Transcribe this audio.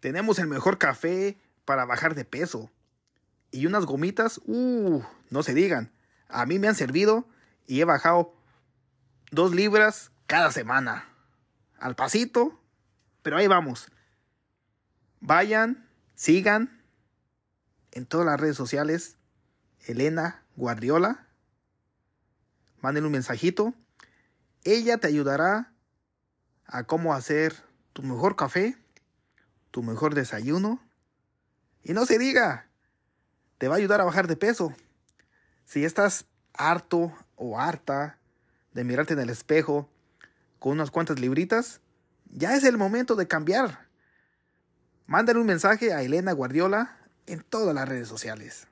Tenemos el mejor café para bajar de peso. Y unas gomitas, uh, no se digan. A mí me han servido y he bajado dos libras cada semana. Al pasito, pero ahí vamos. Vayan, sigan en todas las redes sociales. Elena Guardiola. Mándenle un mensajito. Ella te ayudará a cómo hacer tu mejor café, tu mejor desayuno. Y no se diga, te va a ayudar a bajar de peso. Si estás harto o harta de mirarte en el espejo con unas cuantas libritas, ya es el momento de cambiar. Mándale un mensaje a Elena Guardiola en todas las redes sociales.